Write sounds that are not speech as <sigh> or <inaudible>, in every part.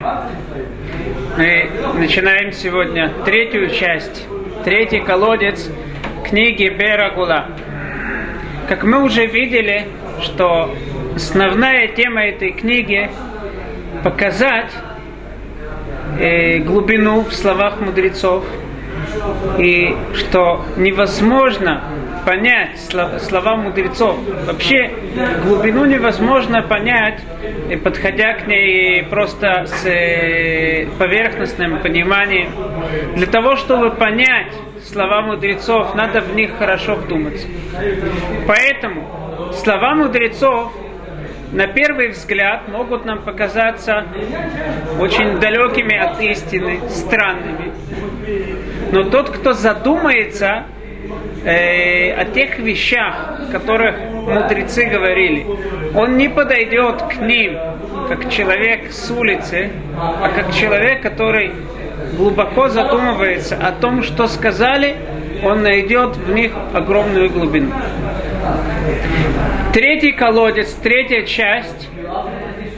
Мы начинаем сегодня третью часть, третий колодец книги Берагула. Как мы уже видели, что основная тема этой книги показать э, глубину в словах мудрецов, и что невозможно понять слова мудрецов. Вообще глубину невозможно понять, подходя к ней просто с э, поверхностным пониманием. Для того, чтобы понять слова мудрецов, надо в них хорошо вдуматься. Поэтому слова мудрецов на первый взгляд могут нам показаться очень далекими от истины, странными. Но тот, кто задумается э, о тех вещах, о которых мудрецы говорили, он не подойдет к ним как человек с улицы, а как человек, который глубоко задумывается о том, что сказали, он найдет в них огромную глубину. Третий колодец, третья часть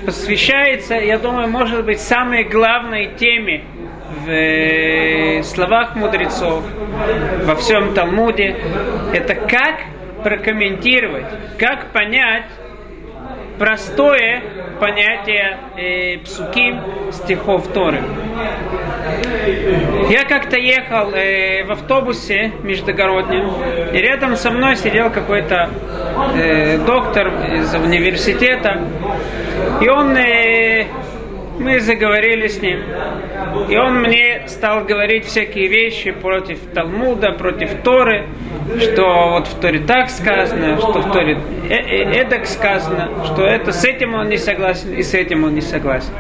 посвящается, я думаю, может быть, самой главной теме в словах мудрецов, во всем Талмуде, это как прокомментировать, как понять простое понятие э, псуким стихов Торы. Я как-то ехал э, в автобусе междугороднем, и рядом со мной сидел какой-то э, доктор из университета, и он э, мы заговорили с ним. И он мне стал говорить всякие вещи против Талмуда, против Торы, что вот в Торе так сказано, что в Торе э -э эдак сказано, что это с этим он не согласен и с этим он не согласен.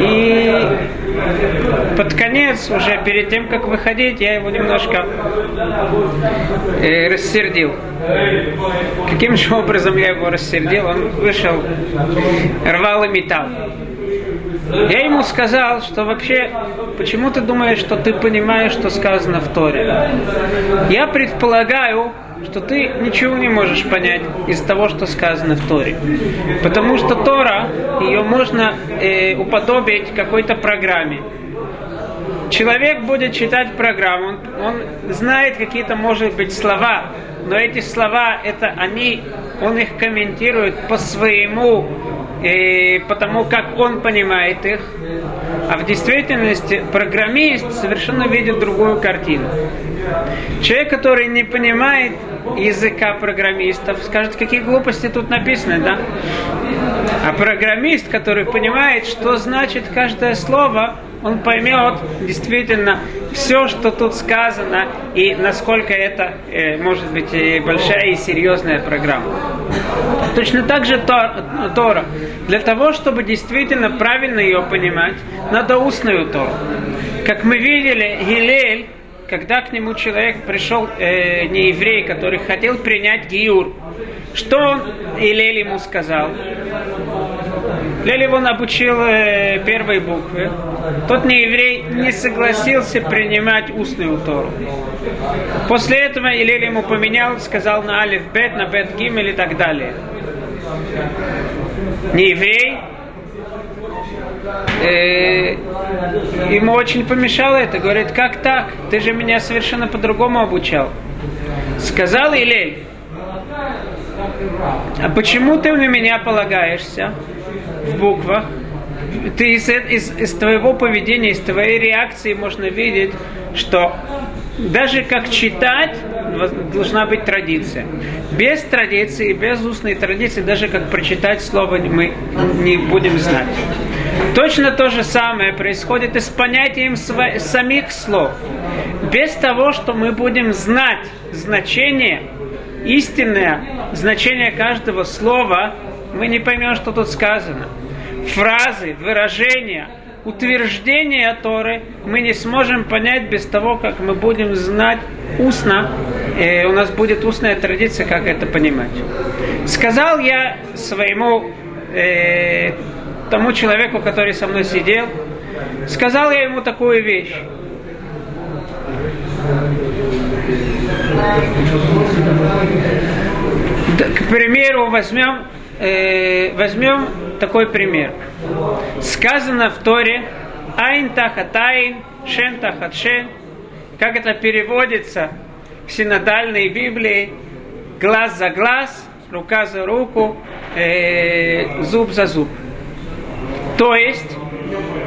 И под конец, уже перед тем, как выходить, я его немножко э, рассердил. Каким же образом я его рассердил? Он вышел, рвал и металл. Я ему сказал, что вообще, почему ты думаешь, что ты понимаешь, что сказано в Торе? Я предполагаю, что ты ничего не можешь понять из того, что сказано в Торе. Потому что Тора, ее можно э, уподобить какой-то программе. Человек будет читать программу, он, он знает какие-то, может быть, слова, но эти слова, это они, он их комментирует по своему и потому как он понимает их, а в действительности программист совершенно видит другую картину. Человек, который не понимает языка программистов, скажет, какие глупости тут написаны, да? А программист, который понимает, что значит каждое слово, он поймет действительно все, что тут сказано, и насколько это э, может быть э, большая и серьезная программа. Точно так же Тора. Для того, чтобы действительно правильно ее понимать, надо устную Тору. Как мы видели, Гилель, когда к нему человек пришел, э, не еврей, который хотел принять Гиюр, что он Илель ему сказал? Лель его обучил э, первой буквы. Тот не еврей не согласился принимать устную Тору. После этого Илель ему поменял, сказал на Алиф Бет, на Бет Гимель и так далее. Не еврей, э, ему очень помешало это. Говорит, как так? Ты же меня совершенно по-другому обучал. Сказал Илель, а почему ты на меня полагаешься в буквах? Ты из, из, из твоего поведения, из твоей реакции можно видеть, что даже как читать должна быть традиция. Без традиции, без устной традиции, даже как прочитать слово мы не будем знать. Точно то же самое происходит и с понятием самих слов. Без того, что мы будем знать значение истинное значение каждого слова, мы не поймем, что тут сказано. Фразы, выражения, утверждения Торы мы не сможем понять без того, как мы будем знать устно, и у нас будет устная традиция, как это понимать. Сказал я своему э, тому человеку, который со мной сидел, сказал я ему такую вещь. К примеру, возьмем, э, возьмем такой пример. Сказано в Торе Айн тахат шен тахат. Как это переводится в синодальной Библии? Глаз за глаз, рука за руку, э, зуб за зуб. То есть,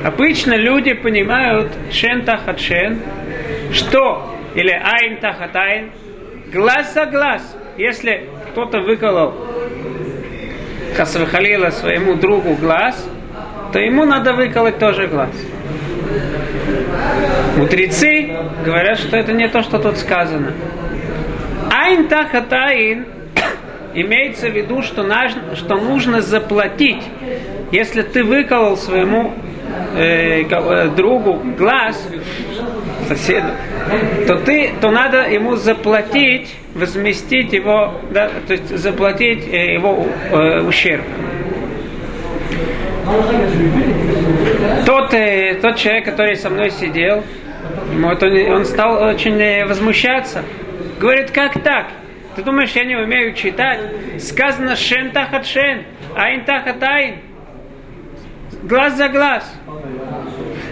обычно люди понимают шен тахат шен, что, или айн тахат айн, глаз за глаз. Если кто-то выколол Хасвахалила своему другу глаз, то ему надо выколоть тоже глаз. Мудрецы говорят, что это не то, что тут сказано. Айн тахатаин <coughs> имеется в виду, что, что нужно заплатить. Если ты выколол своему э, э, другу глаз, соседу, то ты, то надо ему заплатить, возместить его, да, то есть заплатить э, его э, ущерб. Тот, э, тот человек, который со мной сидел, вот он, он стал очень э, возмущаться. Говорит, как так? Ты думаешь, я не умею читать? Сказано шен тахат шен, айн тахат айн. Глаз за глаз.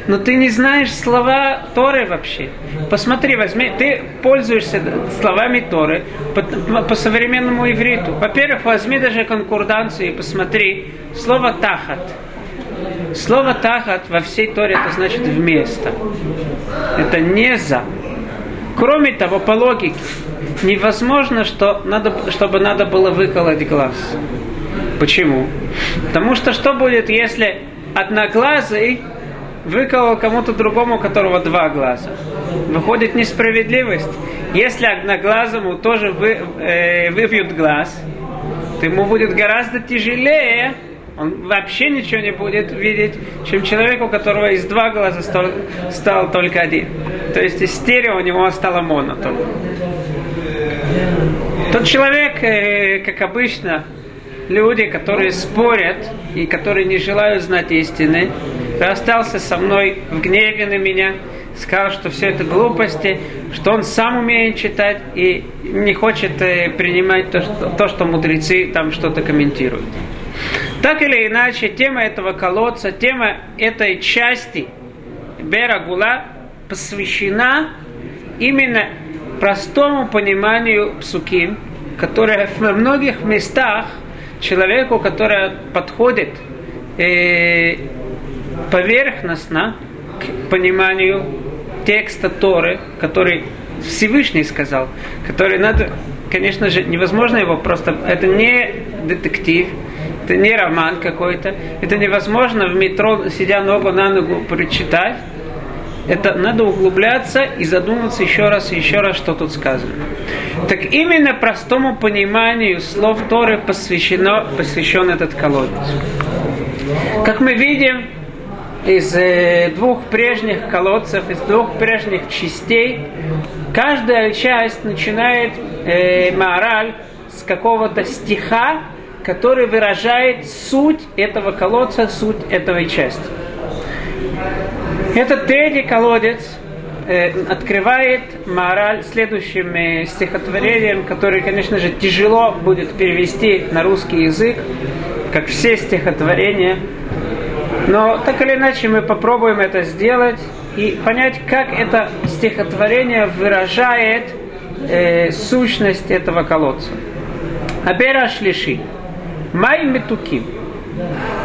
Но ты не знаешь слова Торы вообще. Посмотри, возьми, ты пользуешься словами Торы по, по современному ивриту. Во-первых, возьми даже конкурданцию и посмотри слово тахат. Слово тахат во всей Торе это значит вместо. Это не за. Кроме того, по логике, невозможно, что надо, чтобы надо было выколоть глаз. Почему? Потому что что будет, если одноглазый выколол кому-то другому, у которого два глаза? Выходит несправедливость. Если одноглазому тоже вы, э, выбьют глаз, то ему будет гораздо тяжелее он вообще ничего не будет видеть, чем человек, у которого из два глаза стал, стал только один. То есть из стерео у него стало моно. Тот человек, э, как обычно, люди, которые спорят и которые не желают знать истины, остался со мной в гневе на меня, сказал, что все это глупости, что он сам умеет читать и не хочет э, принимать то, что, то, что мудрецы там что-то комментируют. Так или иначе, тема этого колодца, тема этой части Берагула посвящена именно простому пониманию псуким, которое во многих местах человеку, который подходит э, поверхностно к пониманию текста Торы, который Всевышний сказал, который надо, конечно же, невозможно его просто, это не детектив, это не роман какой-то. Это невозможно в метро, сидя ногу на ногу, прочитать. Это надо углубляться и задуматься еще раз и еще раз, что тут сказано. Так именно простому пониманию слов Торы посвящено, посвящен этот колодец. Как мы видим, из э, двух прежних колодцев, из двух прежних частей, каждая часть начинает э, мораль с какого-то стиха, который выражает суть этого колодца, суть этой части. Этот третий колодец э, открывает мораль следующим э, стихотворением, который, конечно же, тяжело будет перевести на русский язык, как все стихотворения. Но так или иначе мы попробуем это сделать и понять, как это стихотворение выражает э, сущность этого колодца. Абера Шлиши. Май метуким.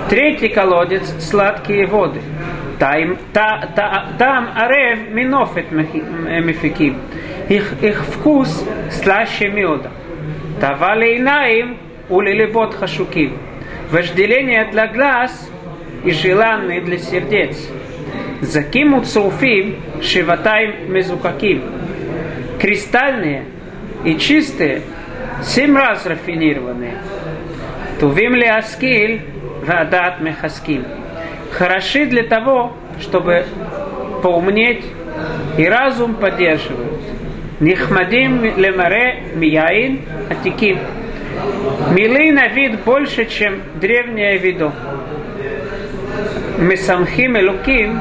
Третий колодец – сладкие воды. Там, та, та, там арев минофет мефиким. Их, их вкус слаще меда. Тавали инаим улилибот хашуким. Вожделение для глаз и желанные для сердец. Закимут суфим шиватаем мезукаким. Кристальные и чистые, семь раз рафинированные – Тувим ли аскиль, вадат мехаским. Хороши для того, чтобы поумнеть, и разум поддерживают. Нихмадим лемаре мияин атиким. Милы на вид больше, чем древнее видо. Месамхим элуким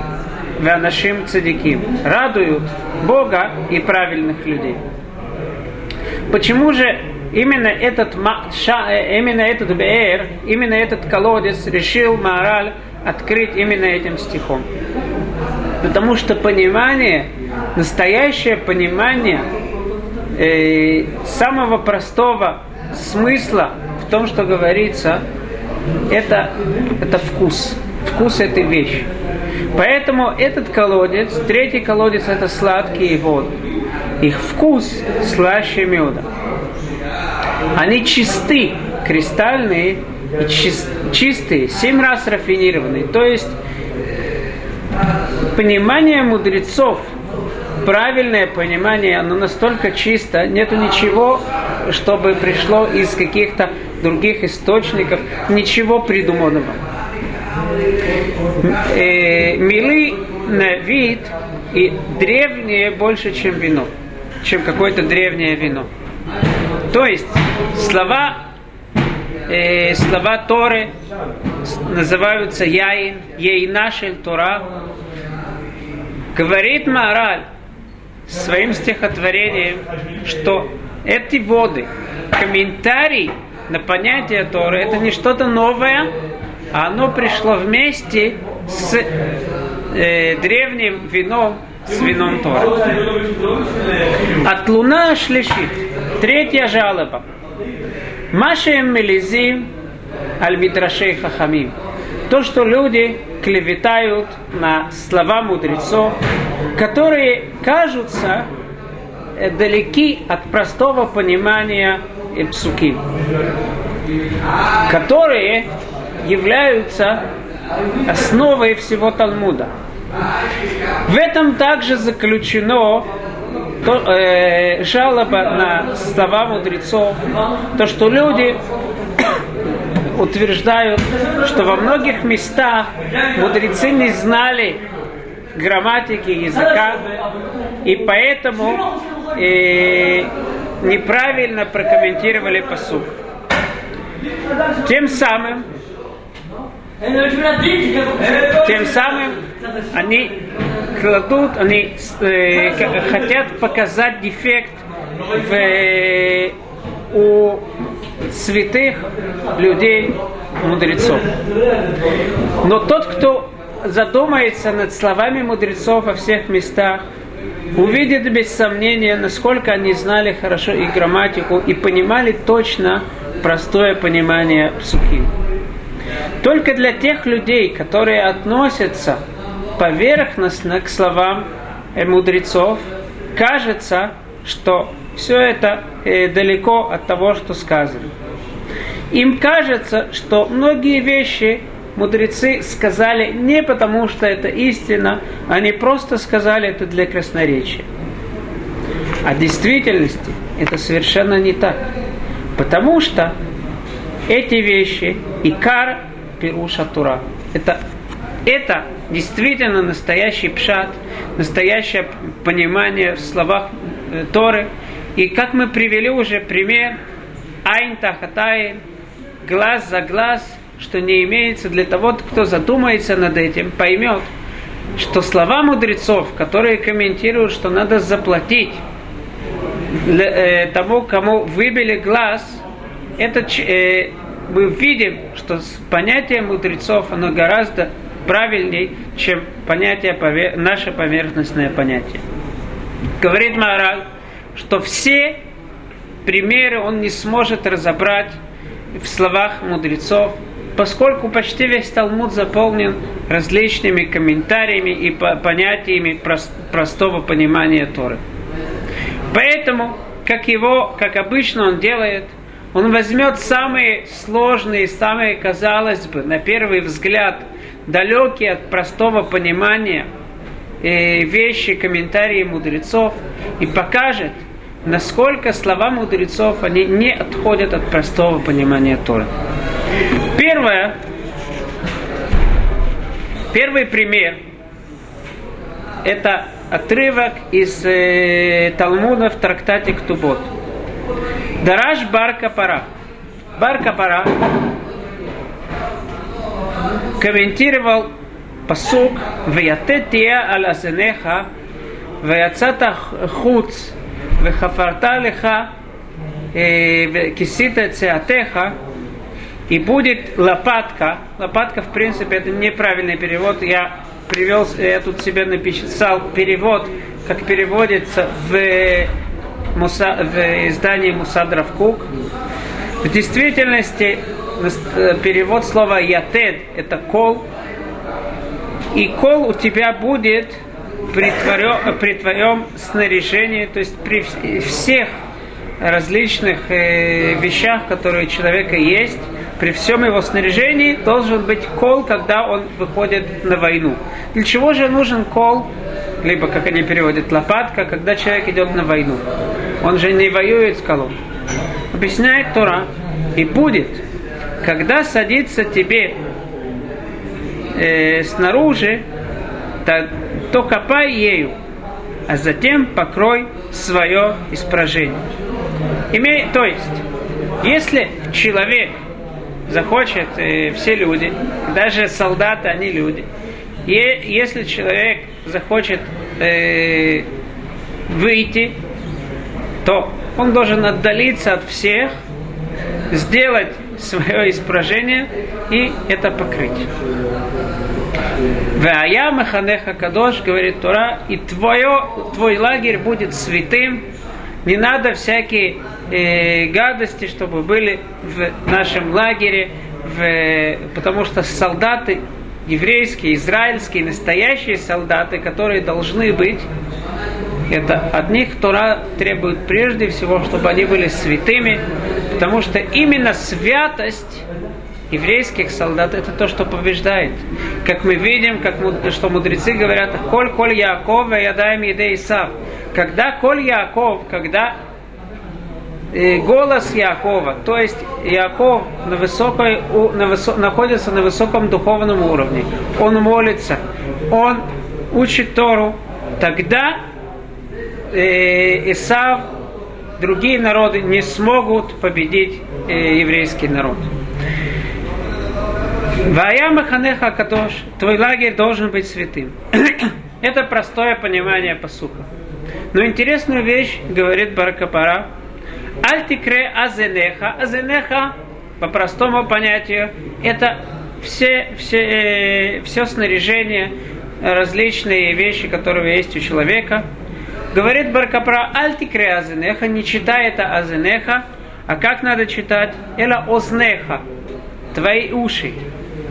ванашим цадиким. Радуют Бога и правильных людей. Почему же именно этот, э, именно этот Беэр, именно этот колодец решил Маораль открыть именно этим стихом. Потому что понимание, настоящее понимание э, самого простого смысла в том, что говорится, это, это вкус. Вкус этой вещи. Поэтому этот колодец, третий колодец, это сладкие воды. Их вкус слаще меда. Они чисты, кристальные чист, чистые, семь раз рафинированные. То есть понимание мудрецов, правильное понимание, оно настолько чисто, нету ничего, чтобы пришло из каких-то других источников, ничего придуманного. Э, милы на вид и древнее больше, чем вино, чем какое-то древнее вино. То есть слова, э, слова Торы называются Яин, Ейнашель Тора. Говорит Мораль своим стихотворением, что эти воды, комментарий на понятие Торы, это не что-то новое, а оно пришло вместе с э, древним вином, с вином Тора. От луна шлишит. Третья жалоба. Машем Мелизим аль Мидрашей Хахамим. То, что люди клеветают на слова мудрецов, которые кажутся э, далеки от простого понимания псуки, которые являются основой всего Талмуда. В этом также заключено то, э, жалоба на слова мудрецов, то, что люди <coughs> утверждают, что во многих местах мудрецы не знали грамматики языка, и поэтому э, неправильно прокомментировали посуд. Тем самым тем самым они кладут, они э, хотят показать дефект в, э, у святых людей, мудрецов. Но тот, кто задумается над словами мудрецов во всех местах, увидит без сомнения, насколько они знали хорошо и грамматику, и понимали точно простое понимание псухи. Только для тех людей, которые относятся поверхностно к словам э, мудрецов, кажется, что все это э, далеко от того, что сказано. Им кажется, что многие вещи мудрецы сказали не потому, что это истина, они просто сказали это для красноречия. А в действительности это совершенно не так. Потому что эти вещи, икар пируша тура, это, это действительно настоящий пшат, настоящее понимание в словах э, Торы. И как мы привели уже пример, айн тахатай, глаз за глаз, что не имеется для того, кто задумается над этим, поймет, что слова мудрецов, которые комментируют, что надо заплатить для, э, тому, кому выбили глаз, это э, мы видим, что понятие мудрецов, оно гораздо правильней, чем понятие, повер... наше поверхностное понятие. Говорит Маораль, что все примеры он не сможет разобрать в словах мудрецов, поскольку почти весь Талмуд заполнен различными комментариями и понятиями простого понимания Торы. Поэтому, как его, как обычно он делает, он возьмет самые сложные, самые, казалось бы, на первый взгляд, далекие от простого понимания э, вещи, комментарии мудрецов и покажет, насколько слова мудрецов, они не отходят от простого понимания Торы. Первое, первый пример – это отрывок из э, Талмуда в трактате Ктубот. Дараж бар капара. Бар капара комментировал пасук «Ваятетия аль асенеха, ваяцата хуц, вехафарта леха, «Э, кисита циатеха» и будет лопатка. Лопатка, в принципе, это неправильный перевод. Я привел, я тут себе написал перевод, как переводится в Муса, в издании Мусад Равкук. В действительности э, перевод слова ятед – это кол. И кол у тебя будет при твоем, при твоем снаряжении, то есть при всех различных э, вещах, которые у человека есть, при всем его снаряжении должен быть кол, когда он выходит на войну. Для чего же нужен кол? Либо, как они переводят, лопатка, когда человек идет на войну. Он же не воюет с колом. Объясняет Тора. И будет, когда садится тебе э, снаружи, то, то копай ею, а затем покрой свое испражение. Имей, то есть, если человек захочет, э, все люди, даже солдаты, они люди, и если человек захочет э, выйти, то он должен отдалиться от всех, сделать свое испражение и это покрыть. Вая Маханеха Кадош, говорит Тора, и твое, твой лагерь будет святым, не надо всякие э, гадости, чтобы были в нашем лагере, в, потому что солдаты еврейские, израильские, настоящие солдаты, которые должны быть, это от них Тора требует прежде всего, чтобы они были святыми, потому что именно святость еврейских солдат это то, что побеждает. Как мы видим, как, что мудрецы говорят, «Коль, коль Яков, я даем еде Исав». Когда коль Яков, когда э, голос Якова, то есть Яков на высокой, на высо, находится на высоком духовном уровне, он молится, он учит Тору, тогда э, Исав, другие народы не смогут победить э, еврейский народ. Вая Маханеха Кадош, твой лагерь должен быть святым. <coughs> Это простое понимание посуха. Но интересную вещь говорит Баракапара. Альтикре азенеха. Азенеха, по простому понятию, это все, все, э, все снаряжение, различные вещи, которые есть у человека. Говорит Баркапра, альтикре азенеха, не читай это азенеха, а как надо читать? Эла ознеха, твои уши.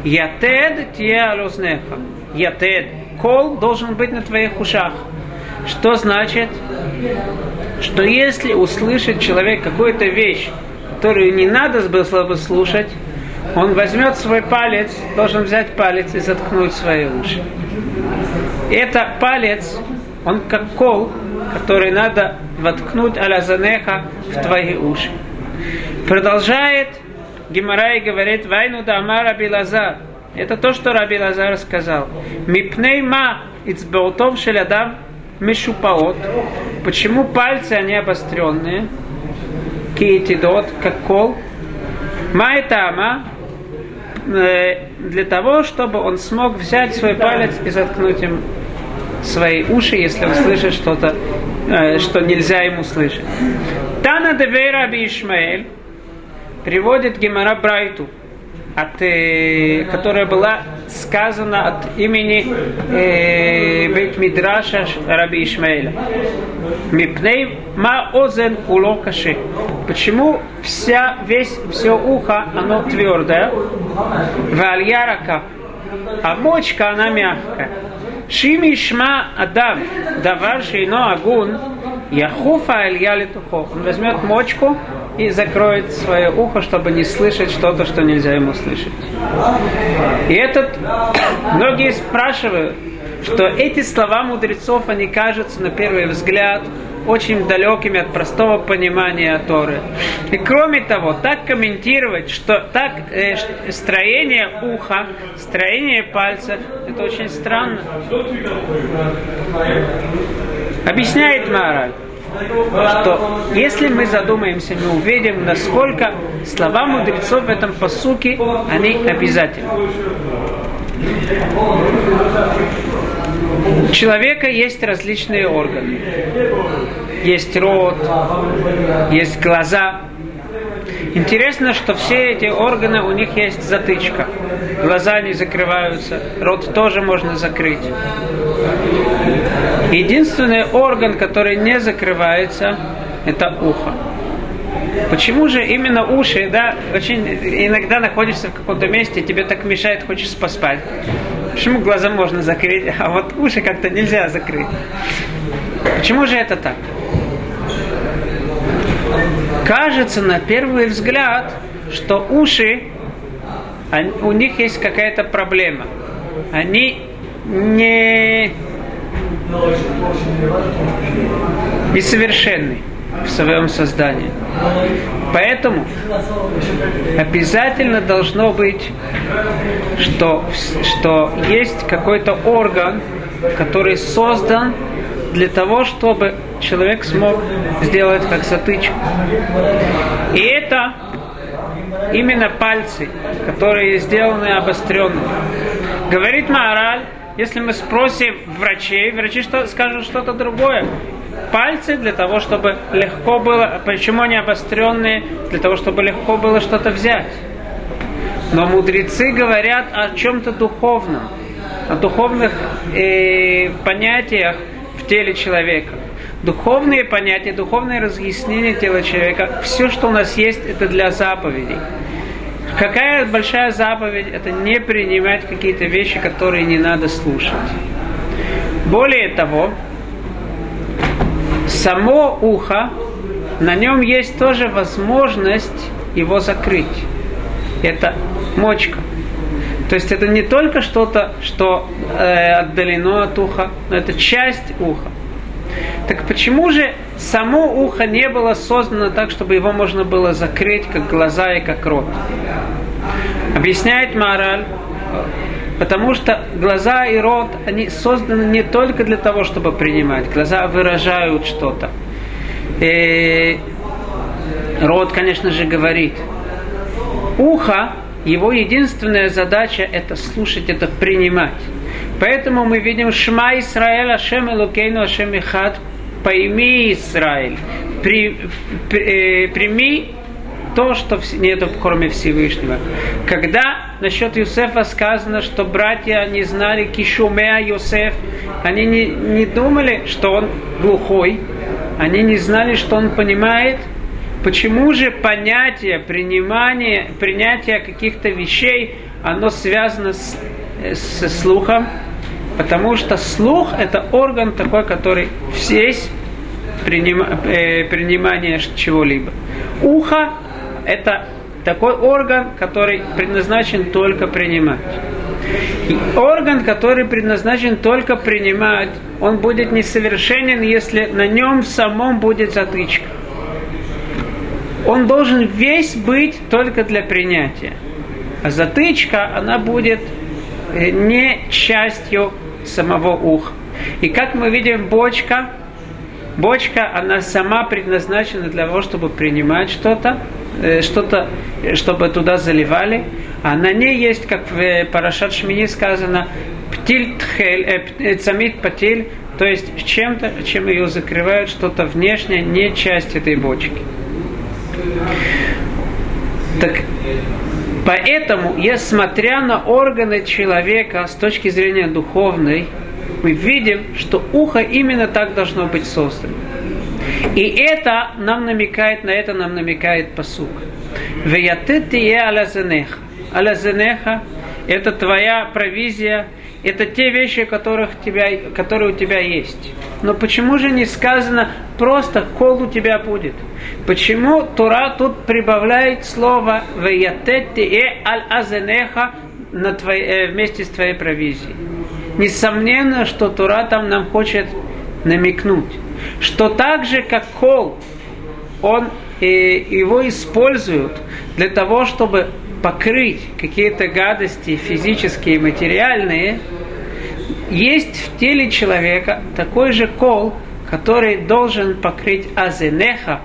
Ятед тие алознеха. Ятед. Кол должен быть на твоих ушах. Что значит? Что если услышит человек какую-то вещь, которую не надо было бы слушать, он возьмет свой палец, должен взять палец и заткнуть свои уши. Это палец, он как кол, который надо воткнуть аля занеха в твои уши. Продолжает Гимарай говорит, вайну да амара билазар. Это то, что Раби Лазар сказал. Мипней ма ицбеутов шелядам мешупаот. Почему пальцы, они обостренные? Киетидот, как кол. Ма это ама. Э, для того, чтобы он смог взять свой палец и заткнуть им свои уши, если он слышит что-то, что нельзя ему слышать. Тана девейра Раби Ишмаэль приводит Гемара Брайту, от, э, которая была сказана от имени э, Бейт Мидраша Раби Ишмаэля. Мипней ма озен куло каши. Почему вся, весь, все ухо, оно твердое, вальярака, а мочка, она мягкая. Шма адам, давар шейно агун, яхуфа алья летухо. Он возьмет мочку и закроет свое ухо, чтобы не слышать что-то, что нельзя ему слышать. И этот, многие спрашивают, что эти слова мудрецов, они кажутся на первый взгляд очень далекими от простого понимания Торы. И кроме того, так комментировать, что так э, строение уха, строение пальцев, это очень странно. Объясняет Мораль что если мы задумаемся, мы увидим, насколько слова мудрецов в этом посуке, они обязательны. У человека есть различные органы. Есть рот, есть глаза, Интересно, что все эти органы, у них есть затычка. Глаза не закрываются, рот тоже можно закрыть. Единственный орган, который не закрывается, это ухо. Почему же именно уши, да, очень иногда находишься в каком-то месте, тебе так мешает, хочешь поспать. Почему глаза можно закрыть, а вот уши как-то нельзя закрыть? Почему же это так? Кажется на первый взгляд, что уши, у них есть какая-то проблема. Они не несовершенны в своем создании. Поэтому обязательно должно быть, что, что есть какой-то орган, который создан для того, чтобы человек смог сделать как затычку. И это именно пальцы, которые сделаны обостренными. Говорит Маораль, если мы спросим врачей, врачи что, скажут что-то другое. Пальцы для того, чтобы легко было, почему они обостренные? Для того, чтобы легко было что-то взять. Но мудрецы говорят о чем-то духовном, о духовных э, понятиях теле человека. Духовные понятия, духовное разъяснение тела человека, все, что у нас есть, это для заповедей. Какая большая заповедь? Это не принимать какие-то вещи, которые не надо слушать. Более того, само ухо, на нем есть тоже возможность его закрыть. Это мочка. То есть это не только что-то, что э, отдалено от уха, но это часть уха. Так почему же само ухо не было создано так, чтобы его можно было закрыть, как глаза и как рот? Объясняет мораль, потому что глаза и рот, они созданы не только для того, чтобы принимать. Глаза выражают что-то. И рот, конечно же, говорит. Ухо, его единственная задача это слушать, это принимать. Поэтому мы видим Шма Исраэль, Ашем Элукейну, Ашем Ихад, пойми Израиль, при, при, э, прими то, что нету кроме Всевышнего. Когда насчет Юсефа сказано, что братья не знали Кишумеа Юсеф, они не, не думали, что он глухой, они не знали, что он понимает, Почему же понятие принимания, принятия каких-то вещей, оно связано с, со слухом? Потому что слух это орган такой, который весь приним, э, принимание чего-либо. Ухо это такой орган, который предназначен только принимать. И орган, который предназначен только принимать, он будет несовершенен, если на нем самом будет затычка. Он должен весь быть только для принятия. А затычка, она будет э, не частью самого уха. И как мы видим, бочка, бочка, она сама предназначена для того, чтобы принимать что-то, э, что-то, чтобы туда заливали. А на ней есть, как в Парашат Шмини сказано, птиль тхель, э, э цамит патиль, то есть чем-то, чем ее закрывают, что-то внешнее, не часть этой бочки. Так Поэтому, смотря на органы человека с точки зрения духовной, мы видим, что ухо именно так должно быть создано. И это нам намекает, на это нам намекает посук. Веятытие алязенеха. Алязенеха – это твоя провизия, это те вещи, которых тебя, которые у тебя есть. Но почему же не сказано просто «кол у тебя будет»? Почему Тура тут прибавляет слово «веятетте аль азенеха» на твоей, э, вместе с твоей провизией? Несомненно, что Тура там нам хочет намекнуть, что так же, как кол, он, э, его используют для того, чтобы покрыть какие-то гадости физические материальные, есть в теле человека такой же кол, который должен покрыть азенеха,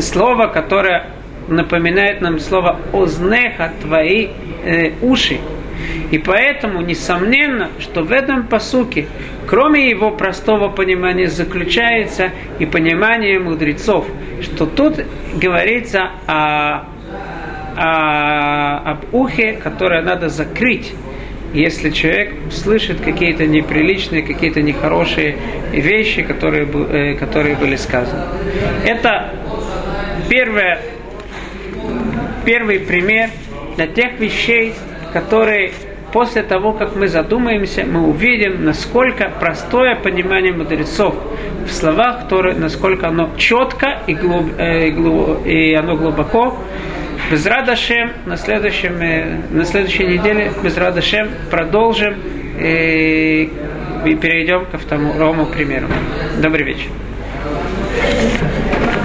слово, которое напоминает нам слово ознеха, твои э, уши. И поэтому, несомненно, что в этом посуке, кроме его простого понимания, заключается и понимание мудрецов, что тут говорится о, о, об ухе, которое надо закрыть если человек слышит какие-то неприличные, какие-то нехорошие вещи, которые, э, которые были сказаны. Это первое, первый пример для тех вещей, которые после того, как мы задумаемся, мы увидим, насколько простое понимание мудрецов в словах, которые, насколько оно четко и, глуб, э, глуб, и оно глубоко, без Радашем на, следующем, э, на следующей неделе без Радашем продолжим и, и перейдем ко второму примеру. Добрый вечер.